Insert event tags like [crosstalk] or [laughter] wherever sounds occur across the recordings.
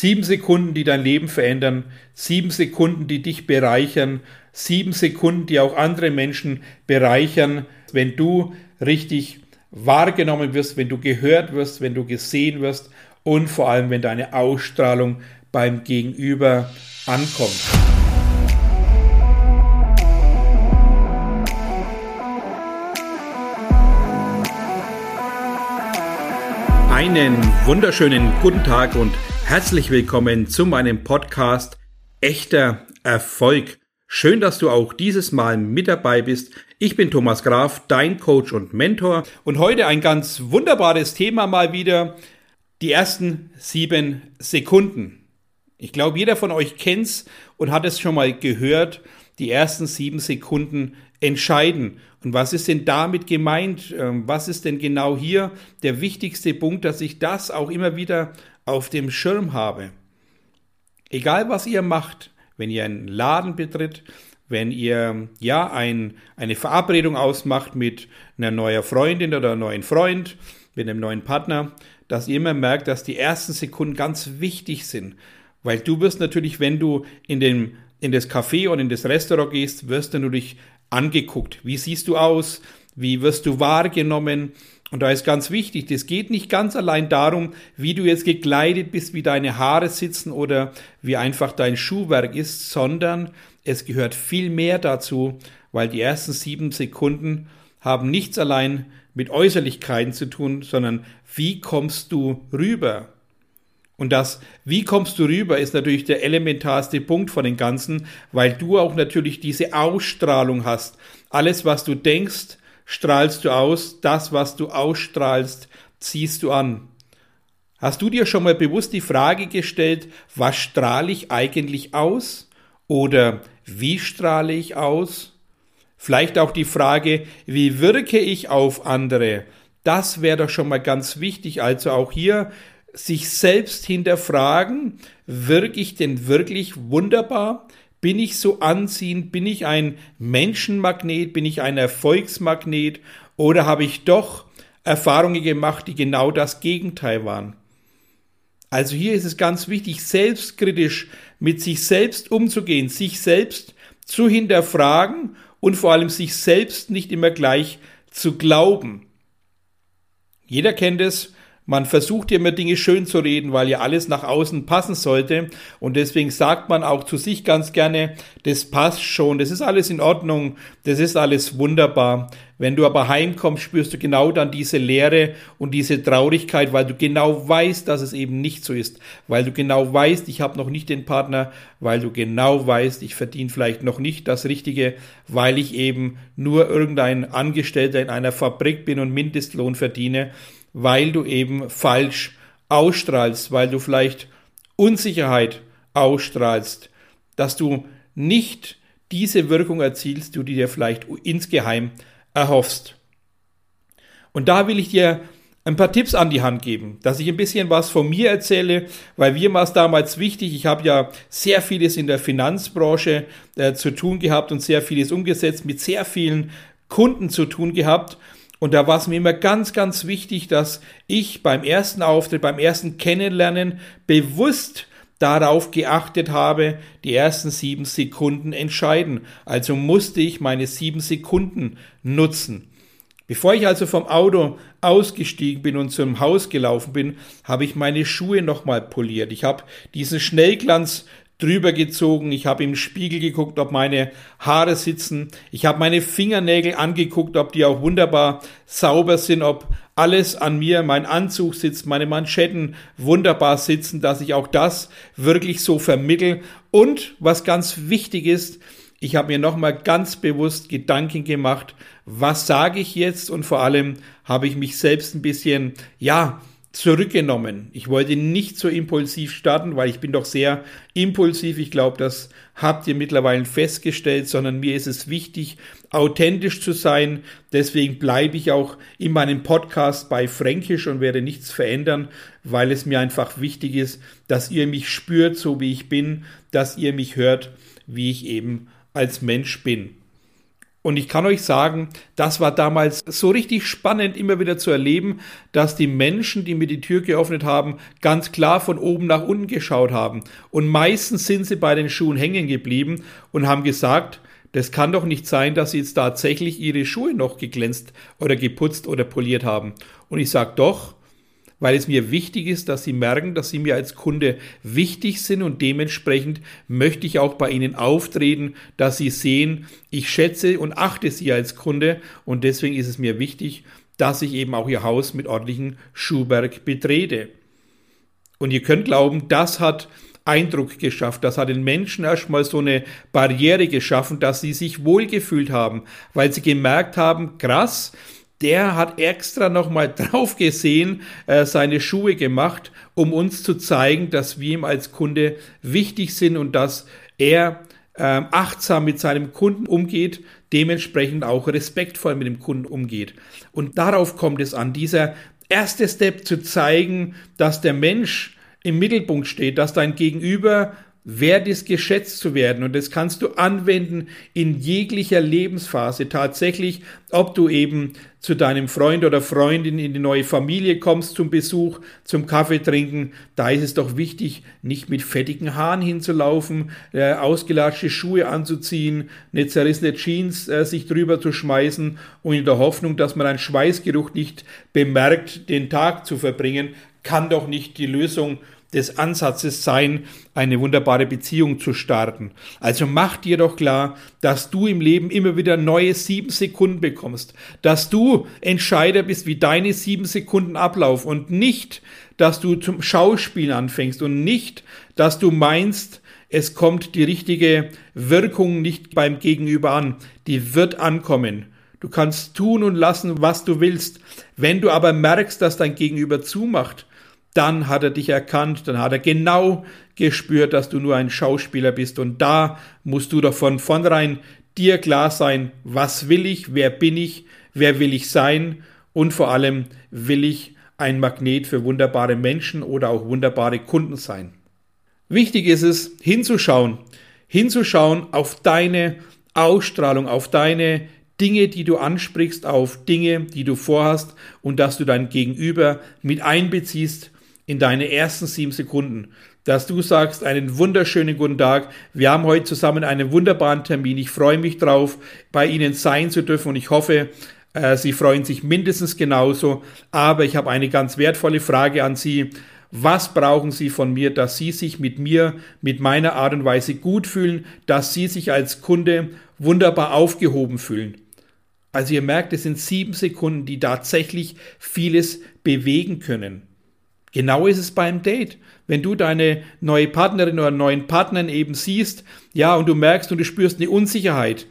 Sieben Sekunden, die dein Leben verändern, sieben Sekunden, die dich bereichern, sieben Sekunden, die auch andere Menschen bereichern, wenn du richtig wahrgenommen wirst, wenn du gehört wirst, wenn du gesehen wirst und vor allem, wenn deine Ausstrahlung beim Gegenüber ankommt. Einen wunderschönen guten Tag und herzlich willkommen zu meinem Podcast Echter Erfolg. Schön, dass du auch dieses Mal mit dabei bist. Ich bin Thomas Graf, dein Coach und Mentor und heute ein ganz wunderbares Thema mal wieder. Die ersten sieben Sekunden. Ich glaube, jeder von euch kennt's und hat es schon mal gehört. Die ersten sieben Sekunden entscheiden. Und was ist denn damit gemeint? Ähm, was ist denn genau hier der wichtigste Punkt, dass ich das auch immer wieder auf dem Schirm habe? Egal was ihr macht, wenn ihr einen Laden betritt, wenn ihr ja ein, eine Verabredung ausmacht mit einer neuen Freundin oder einem neuen Freund, mit einem neuen Partner, dass ihr immer merkt, dass die ersten Sekunden ganz wichtig sind. Weil du wirst natürlich, wenn du in, den, in das Café oder in das Restaurant gehst, wirst du natürlich angeguckt. Wie siehst du aus? Wie wirst du wahrgenommen? Und da ist ganz wichtig, das geht nicht ganz allein darum, wie du jetzt gekleidet bist, wie deine Haare sitzen oder wie einfach dein Schuhwerk ist, sondern es gehört viel mehr dazu, weil die ersten sieben Sekunden haben nichts allein mit Äußerlichkeiten zu tun, sondern wie kommst du rüber? Und das, wie kommst du rüber, ist natürlich der elementarste Punkt von den Ganzen, weil du auch natürlich diese Ausstrahlung hast. Alles, was du denkst, strahlst du aus. Das, was du ausstrahlst, ziehst du an. Hast du dir schon mal bewusst die Frage gestellt, was strahle ich eigentlich aus? Oder wie strahle ich aus? Vielleicht auch die Frage, wie wirke ich auf andere? Das wäre doch schon mal ganz wichtig. Also auch hier sich selbst hinterfragen, wirke ich denn wirklich wunderbar? Bin ich so anziehend? Bin ich ein Menschenmagnet? Bin ich ein Erfolgsmagnet? Oder habe ich doch Erfahrungen gemacht, die genau das Gegenteil waren? Also hier ist es ganz wichtig, selbstkritisch mit sich selbst umzugehen, sich selbst zu hinterfragen und vor allem sich selbst nicht immer gleich zu glauben. Jeder kennt es, man versucht ja immer Dinge schön zu reden, weil ja alles nach außen passen sollte. Und deswegen sagt man auch zu sich ganz gerne, das passt schon, das ist alles in Ordnung, das ist alles wunderbar. Wenn du aber heimkommst, spürst du genau dann diese Leere und diese Traurigkeit, weil du genau weißt, dass es eben nicht so ist. Weil du genau weißt, ich habe noch nicht den Partner, weil du genau weißt, ich verdiene vielleicht noch nicht das Richtige, weil ich eben nur irgendein Angestellter in einer Fabrik bin und Mindestlohn verdiene weil du eben falsch ausstrahlst, weil du vielleicht Unsicherheit ausstrahlst, dass du nicht diese Wirkung erzielst, die du dir vielleicht insgeheim erhoffst. Und da will ich dir ein paar Tipps an die Hand geben, dass ich ein bisschen was von mir erzähle, weil mir war es damals wichtig. Ich habe ja sehr vieles in der Finanzbranche äh, zu tun gehabt und sehr vieles umgesetzt, mit sehr vielen Kunden zu tun gehabt. Und da war es mir immer ganz, ganz wichtig, dass ich beim ersten Auftritt, beim ersten Kennenlernen bewusst darauf geachtet habe, die ersten sieben Sekunden entscheiden. Also musste ich meine sieben Sekunden nutzen. Bevor ich also vom Auto ausgestiegen bin und zum Haus gelaufen bin, habe ich meine Schuhe nochmal poliert. Ich habe diesen Schnellglanz drüber gezogen, ich habe im Spiegel geguckt, ob meine Haare sitzen, ich habe meine Fingernägel angeguckt, ob die auch wunderbar sauber sind, ob alles an mir, mein Anzug sitzt, meine Manschetten wunderbar sitzen, dass ich auch das wirklich so vermittel. Und was ganz wichtig ist, ich habe mir nochmal ganz bewusst Gedanken gemacht, was sage ich jetzt? Und vor allem habe ich mich selbst ein bisschen, ja, zurückgenommen. Ich wollte nicht so impulsiv starten, weil ich bin doch sehr impulsiv. Ich glaube, das habt ihr mittlerweile festgestellt, sondern mir ist es wichtig, authentisch zu sein. Deswegen bleibe ich auch in meinem Podcast bei Fränkisch und werde nichts verändern, weil es mir einfach wichtig ist, dass ihr mich spürt, so wie ich bin, dass ihr mich hört, wie ich eben als Mensch bin. Und ich kann euch sagen, das war damals so richtig spannend, immer wieder zu erleben, dass die Menschen, die mir die Tür geöffnet haben, ganz klar von oben nach unten geschaut haben. Und meistens sind sie bei den Schuhen hängen geblieben und haben gesagt, das kann doch nicht sein, dass sie jetzt tatsächlich ihre Schuhe noch geglänzt oder geputzt oder poliert haben. Und ich sage doch, weil es mir wichtig ist, dass Sie merken, dass Sie mir als Kunde wichtig sind und dementsprechend möchte ich auch bei Ihnen auftreten, dass Sie sehen, ich schätze und achte Sie als Kunde und deswegen ist es mir wichtig, dass ich eben auch Ihr Haus mit ordentlichem Schuhwerk betrete. Und ihr könnt glauben, das hat Eindruck geschafft. Das hat den Menschen erstmal so eine Barriere geschaffen, dass sie sich wohlgefühlt haben, weil sie gemerkt haben, krass, der hat extra nochmal [laughs] drauf gesehen, äh, seine Schuhe gemacht, um uns zu zeigen, dass wir ihm als Kunde wichtig sind und dass er äh, achtsam mit seinem Kunden umgeht, dementsprechend auch respektvoll mit dem Kunden umgeht. Und darauf kommt es an, dieser erste Step zu zeigen, dass der Mensch im Mittelpunkt steht, dass dein Gegenüber wert ist, geschätzt zu werden. Und das kannst du anwenden in jeglicher Lebensphase. Tatsächlich, ob du eben zu deinem Freund oder Freundin in die neue Familie kommst zum Besuch, zum Kaffee trinken, da ist es doch wichtig, nicht mit fettigen Haaren hinzulaufen, äh, ausgelatschte Schuhe anzuziehen, eine zerrissene Jeans äh, sich drüber zu schmeißen und in der Hoffnung, dass man einen Schweißgeruch nicht bemerkt, den Tag zu verbringen, kann doch nicht die Lösung des Ansatzes sein, eine wunderbare Beziehung zu starten. Also mach dir doch klar, dass du im Leben immer wieder neue sieben Sekunden bekommst, dass du Entscheider bist, wie deine sieben Sekunden ablaufen und nicht, dass du zum Schauspiel anfängst und nicht, dass du meinst, es kommt die richtige Wirkung nicht beim Gegenüber an. Die wird ankommen. Du kannst tun und lassen, was du willst. Wenn du aber merkst, dass dein Gegenüber zumacht, dann hat er dich erkannt, dann hat er genau gespürt, dass du nur ein Schauspieler bist. Und da musst du doch von vornherein dir klar sein, was will ich, wer bin ich, wer will ich sein und vor allem will ich ein Magnet für wunderbare Menschen oder auch wunderbare Kunden sein. Wichtig ist es, hinzuschauen, hinzuschauen auf deine Ausstrahlung, auf deine Dinge, die du ansprichst, auf Dinge, die du vorhast und dass du dein Gegenüber mit einbeziehst in deine ersten sieben Sekunden, dass du sagst, einen wunderschönen guten Tag. Wir haben heute zusammen einen wunderbaren Termin. Ich freue mich drauf, bei Ihnen sein zu dürfen und ich hoffe, äh, Sie freuen sich mindestens genauso. Aber ich habe eine ganz wertvolle Frage an Sie. Was brauchen Sie von mir, dass Sie sich mit mir, mit meiner Art und Weise gut fühlen, dass Sie sich als Kunde wunderbar aufgehoben fühlen? Also ihr merkt, es sind sieben Sekunden, die tatsächlich vieles bewegen können. Genau ist es beim Date. Wenn du deine neue Partnerin oder neuen Partner eben siehst, ja, und du merkst und du spürst eine Unsicherheit,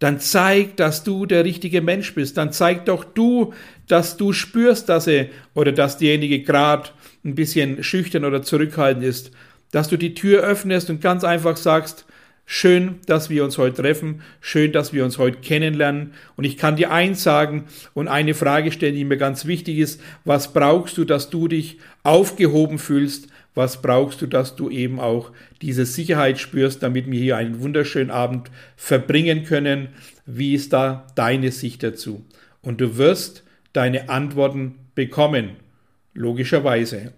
dann zeig, dass du der richtige Mensch bist. Dann zeig doch du, dass du spürst, dass er oder dass derjenige gerade ein bisschen schüchtern oder zurückhaltend ist. Dass du die Tür öffnest und ganz einfach sagst, Schön, dass wir uns heute treffen. Schön, dass wir uns heute kennenlernen. Und ich kann dir eins sagen und eine Frage stellen, die mir ganz wichtig ist. Was brauchst du, dass du dich aufgehoben fühlst? Was brauchst du, dass du eben auch diese Sicherheit spürst, damit wir hier einen wunderschönen Abend verbringen können? Wie ist da deine Sicht dazu? Und du wirst deine Antworten bekommen. Logischerweise.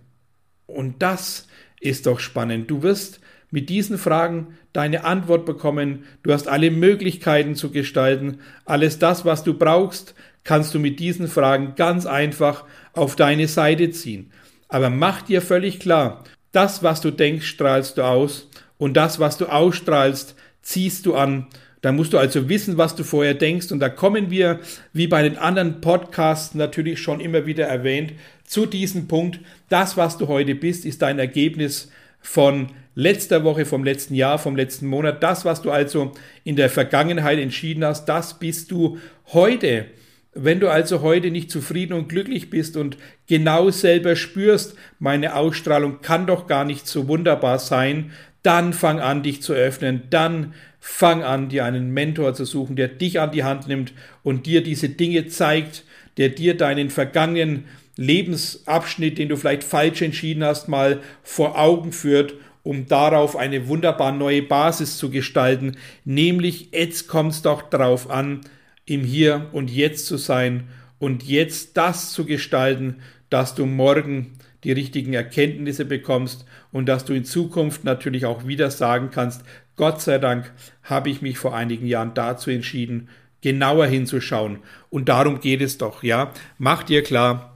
Und das ist doch spannend. Du wirst mit diesen Fragen deine Antwort bekommen. Du hast alle Möglichkeiten zu gestalten. Alles das, was du brauchst, kannst du mit diesen Fragen ganz einfach auf deine Seite ziehen. Aber mach dir völlig klar, das, was du denkst, strahlst du aus und das, was du ausstrahlst, ziehst du an. Da musst du also wissen, was du vorher denkst. Und da kommen wir, wie bei den anderen Podcasts natürlich schon immer wieder erwähnt, zu diesem Punkt. Das, was du heute bist, ist dein Ergebnis von letzter Woche, vom letzten Jahr, vom letzten Monat. Das, was du also in der Vergangenheit entschieden hast, das bist du heute. Wenn du also heute nicht zufrieden und glücklich bist und genau selber spürst, meine Ausstrahlung kann doch gar nicht so wunderbar sein, dann fang an, dich zu öffnen, dann fang an, dir einen Mentor zu suchen, der dich an die Hand nimmt und dir diese Dinge zeigt, der dir deinen vergangenen Lebensabschnitt, den du vielleicht falsch entschieden hast, mal vor Augen führt um darauf eine wunderbar neue Basis zu gestalten, nämlich jetzt kommt es doch darauf an, im Hier und Jetzt zu sein und jetzt das zu gestalten, dass du morgen die richtigen Erkenntnisse bekommst und dass du in Zukunft natürlich auch wieder sagen kannst, Gott sei Dank habe ich mich vor einigen Jahren dazu entschieden, genauer hinzuschauen. Und darum geht es doch, ja. Mach dir klar,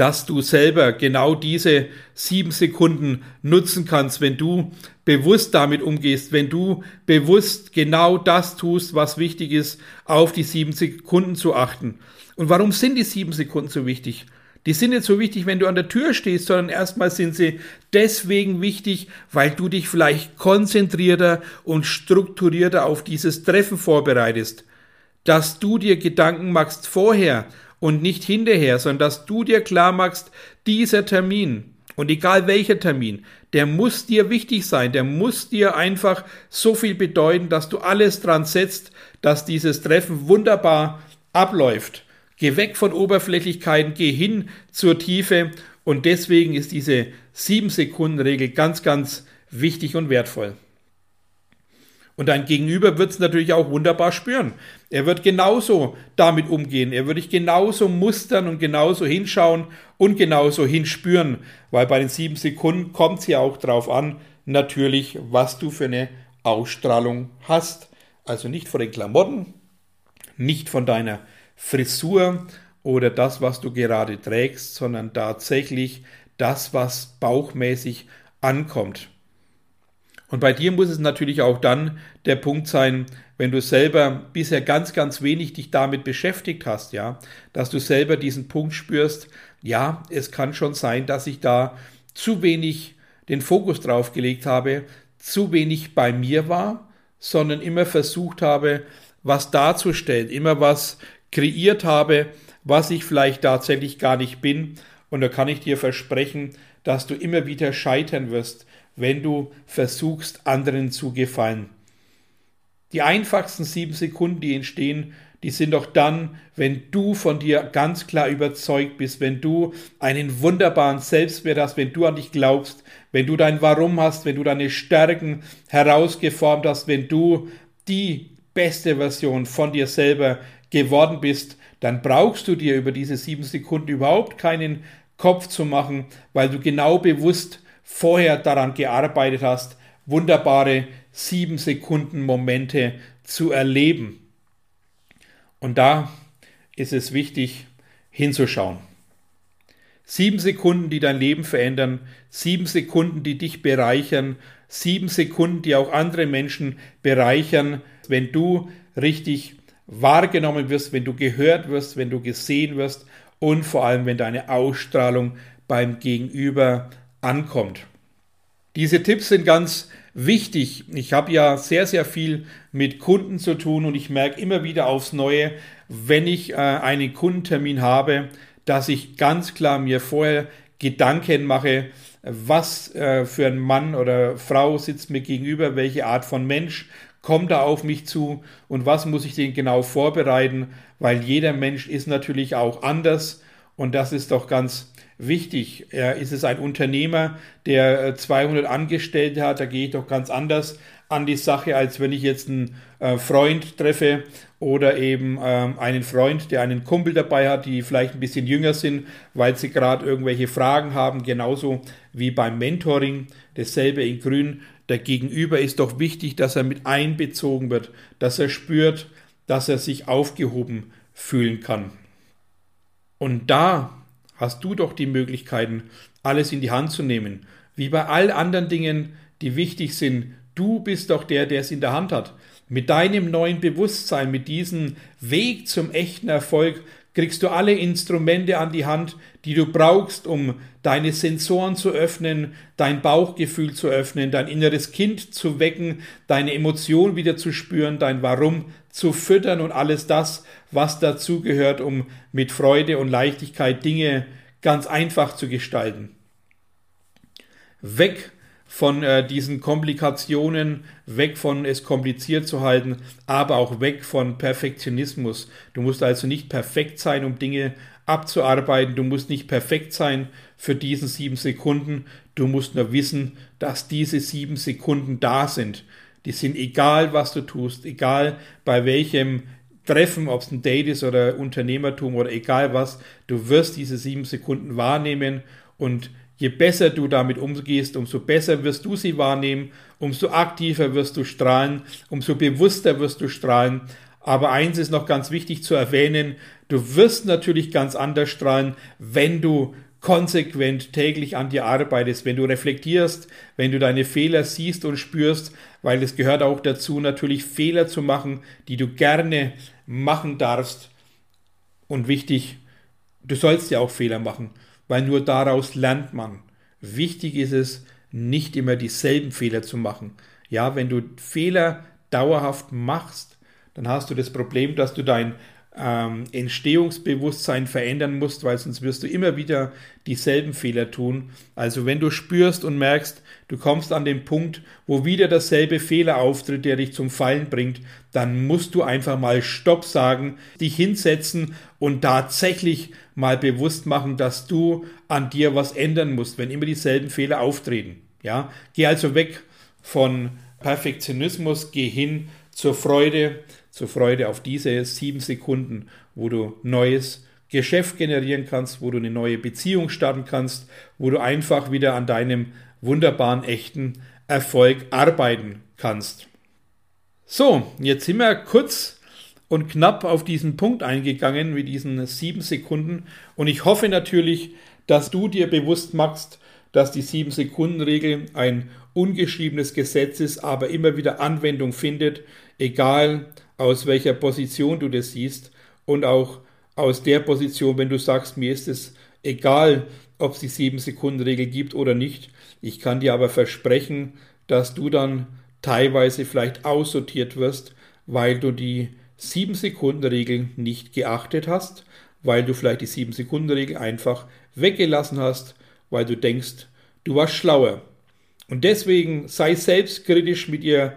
dass du selber genau diese sieben Sekunden nutzen kannst, wenn du bewusst damit umgehst, wenn du bewusst genau das tust, was wichtig ist, auf die sieben Sekunden zu achten. Und warum sind die sieben Sekunden so wichtig? Die sind nicht so wichtig, wenn du an der Tür stehst, sondern erstmal sind sie deswegen wichtig, weil du dich vielleicht konzentrierter und strukturierter auf dieses Treffen vorbereitest. Dass du dir Gedanken machst vorher und nicht hinterher, sondern dass du dir klar machst, dieser Termin, und egal welcher Termin, der muss dir wichtig sein, der muss dir einfach so viel bedeuten, dass du alles dran setzt, dass dieses Treffen wunderbar abläuft. Geh weg von Oberflächlichkeiten, geh hin zur Tiefe und deswegen ist diese 7-Sekunden-Regel ganz, ganz wichtig und wertvoll. Und dein Gegenüber wird es natürlich auch wunderbar spüren. Er wird genauso damit umgehen. Er wird dich genauso mustern und genauso hinschauen und genauso hinspüren. Weil bei den sieben Sekunden kommt es ja auch darauf an, natürlich, was du für eine Ausstrahlung hast. Also nicht von den Klamotten, nicht von deiner Frisur oder das, was du gerade trägst, sondern tatsächlich das, was bauchmäßig ankommt. Und bei dir muss es natürlich auch dann der Punkt sein, wenn du selber bisher ganz, ganz wenig dich damit beschäftigt hast, ja, dass du selber diesen Punkt spürst, ja, es kann schon sein, dass ich da zu wenig den Fokus drauf gelegt habe, zu wenig bei mir war, sondern immer versucht habe, was darzustellen, immer was kreiert habe, was ich vielleicht tatsächlich gar nicht bin. Und da kann ich dir versprechen, dass du immer wieder scheitern wirst, wenn du versuchst, anderen zu gefallen. Die einfachsten sieben Sekunden, die entstehen, die sind doch dann, wenn du von dir ganz klar überzeugt bist, wenn du einen wunderbaren Selbstwert hast, wenn du an dich glaubst, wenn du dein Warum hast, wenn du deine Stärken herausgeformt hast, wenn du die beste Version von dir selber geworden bist, dann brauchst du dir über diese sieben Sekunden überhaupt keinen Kopf zu machen, weil du genau bewusst vorher daran gearbeitet hast, wunderbare sieben Sekunden Momente zu erleben. Und da ist es wichtig hinzuschauen. Sieben Sekunden, die dein Leben verändern, sieben Sekunden, die dich bereichern, sieben Sekunden, die auch andere Menschen bereichern, wenn du richtig wahrgenommen wirst, wenn du gehört wirst, wenn du gesehen wirst und vor allem, wenn deine Ausstrahlung beim Gegenüber ankommt. Diese Tipps sind ganz wichtig. Ich habe ja sehr, sehr viel mit Kunden zu tun und ich merke immer wieder aufs Neue, wenn ich äh, einen Kundentermin habe, dass ich ganz klar mir vorher Gedanken mache, was äh, für ein Mann oder Frau sitzt mir gegenüber, welche Art von Mensch kommt da auf mich zu und was muss ich denn genau vorbereiten, weil jeder Mensch ist natürlich auch anders und das ist doch ganz wichtig. Ja, ist es ein Unternehmer, der 200 äh, Angestellte hat, da gehe ich doch ganz anders an die Sache, als wenn ich jetzt einen äh, Freund treffe oder eben ähm, einen Freund, der einen Kumpel dabei hat, die vielleicht ein bisschen jünger sind, weil sie gerade irgendwelche Fragen haben, genauso wie beim Mentoring, dasselbe in Grün. Der Gegenüber ist doch wichtig, dass er mit einbezogen wird, dass er spürt, dass er sich aufgehoben fühlen kann. Und da hast du doch die Möglichkeiten, alles in die Hand zu nehmen. Wie bei all anderen Dingen, die wichtig sind. Du bist doch der, der es in der Hand hat. Mit deinem neuen Bewusstsein, mit diesem Weg zum echten Erfolg, kriegst du alle Instrumente an die Hand, die du brauchst, um deine Sensoren zu öffnen, dein Bauchgefühl zu öffnen, dein inneres Kind zu wecken, deine Emotion wieder zu spüren, dein Warum zu füttern und alles das, was dazugehört, um mit Freude und Leichtigkeit Dinge ganz einfach zu gestalten. Weg von äh, diesen Komplikationen, weg von es kompliziert zu halten, aber auch weg von Perfektionismus. Du musst also nicht perfekt sein, um Dinge abzuarbeiten. Du musst nicht perfekt sein für diesen sieben Sekunden. Du musst nur wissen, dass diese sieben Sekunden da sind. Die sind egal, was du tust, egal bei welchem Treffen, ob es ein Date ist oder Unternehmertum oder egal was, du wirst diese sieben Sekunden wahrnehmen und je besser du damit umgehst, umso besser wirst du sie wahrnehmen, umso aktiver wirst du strahlen, umso bewusster wirst du strahlen. Aber eins ist noch ganz wichtig zu erwähnen, du wirst natürlich ganz anders strahlen, wenn du konsequent täglich an dir arbeitest, wenn du reflektierst, wenn du deine Fehler siehst und spürst, weil es gehört auch dazu, natürlich Fehler zu machen, die du gerne machen darfst. Und wichtig, du sollst ja auch Fehler machen, weil nur daraus lernt man. Wichtig ist es, nicht immer dieselben Fehler zu machen. Ja, wenn du Fehler dauerhaft machst, dann hast du das Problem, dass du dein ähm, Entstehungsbewusstsein verändern musst, weil sonst wirst du immer wieder dieselben Fehler tun. Also wenn du spürst und merkst, du kommst an den Punkt, wo wieder dasselbe Fehler auftritt, der dich zum Fallen bringt, dann musst du einfach mal Stopp sagen, dich hinsetzen und tatsächlich mal bewusst machen, dass du an dir was ändern musst, wenn immer dieselben Fehler auftreten. Ja, geh also weg von Perfektionismus, geh hin zur Freude, zur Freude auf diese sieben Sekunden, wo du neues Geschäft generieren kannst, wo du eine neue Beziehung starten kannst, wo du einfach wieder an deinem wunderbaren, echten Erfolg arbeiten kannst. So, jetzt sind wir kurz und knapp auf diesen Punkt eingegangen mit diesen sieben Sekunden und ich hoffe natürlich, dass du dir bewusst machst, dass die sieben Sekunden Regel ein ungeschriebenes Gesetz ist, aber immer wieder Anwendung findet, egal aus welcher Position du das siehst und auch aus der Position, wenn du sagst, mir ist es egal, ob es die 7-Sekunden-Regel gibt oder nicht. Ich kann dir aber versprechen, dass du dann teilweise vielleicht aussortiert wirst, weil du die 7-Sekunden-Regel nicht geachtet hast, weil du vielleicht die 7-Sekunden-Regel einfach weggelassen hast, weil du denkst, du warst schlauer. Und deswegen sei selbstkritisch mit ihr,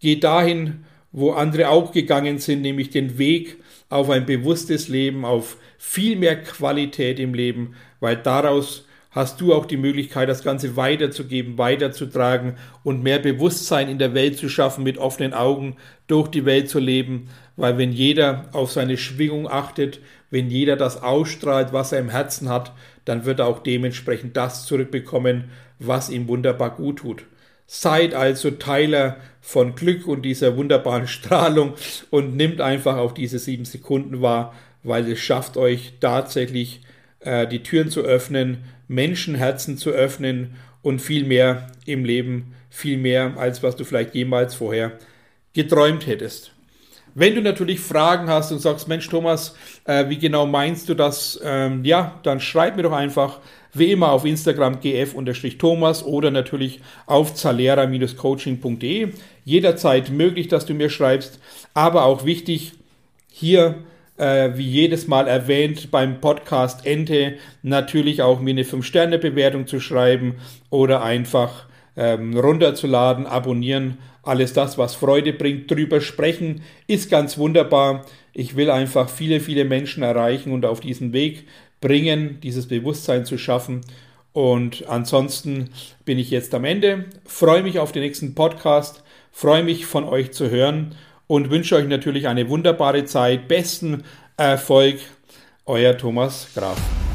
geh dahin, wo andere auch gegangen sind, nämlich den Weg auf ein bewusstes Leben, auf viel mehr Qualität im Leben, weil daraus hast du auch die Möglichkeit, das Ganze weiterzugeben, weiterzutragen und mehr Bewusstsein in der Welt zu schaffen, mit offenen Augen durch die Welt zu leben, weil wenn jeder auf seine Schwingung achtet, wenn jeder das ausstrahlt, was er im Herzen hat, dann wird er auch dementsprechend das zurückbekommen, was ihm wunderbar gut tut. Seid also Teiler von Glück und dieser wunderbaren Strahlung und nimmt einfach auch diese sieben Sekunden wahr, weil es schafft euch tatsächlich äh, die Türen zu öffnen, Menschenherzen zu öffnen und viel mehr im Leben, viel mehr als was du vielleicht jemals vorher geträumt hättest. Wenn du natürlich Fragen hast und sagst, Mensch Thomas, äh, wie genau meinst du das? Ähm, ja, dann schreib mir doch einfach wie immer auf Instagram gf-thomas oder natürlich auf zalera-coaching.de. Jederzeit möglich, dass du mir schreibst, aber auch wichtig, hier äh, wie jedes Mal erwähnt beim Podcast Ente natürlich auch mir eine 5-Sterne-Bewertung zu schreiben oder einfach ähm, runterzuladen, abonnieren. Alles das, was Freude bringt, drüber sprechen, ist ganz wunderbar. Ich will einfach viele, viele Menschen erreichen und auf diesen Weg bringen, dieses Bewusstsein zu schaffen. Und ansonsten bin ich jetzt am Ende. Freue mich auf den nächsten Podcast, freue mich von euch zu hören und wünsche euch natürlich eine wunderbare Zeit. Besten Erfolg, euer Thomas Graf.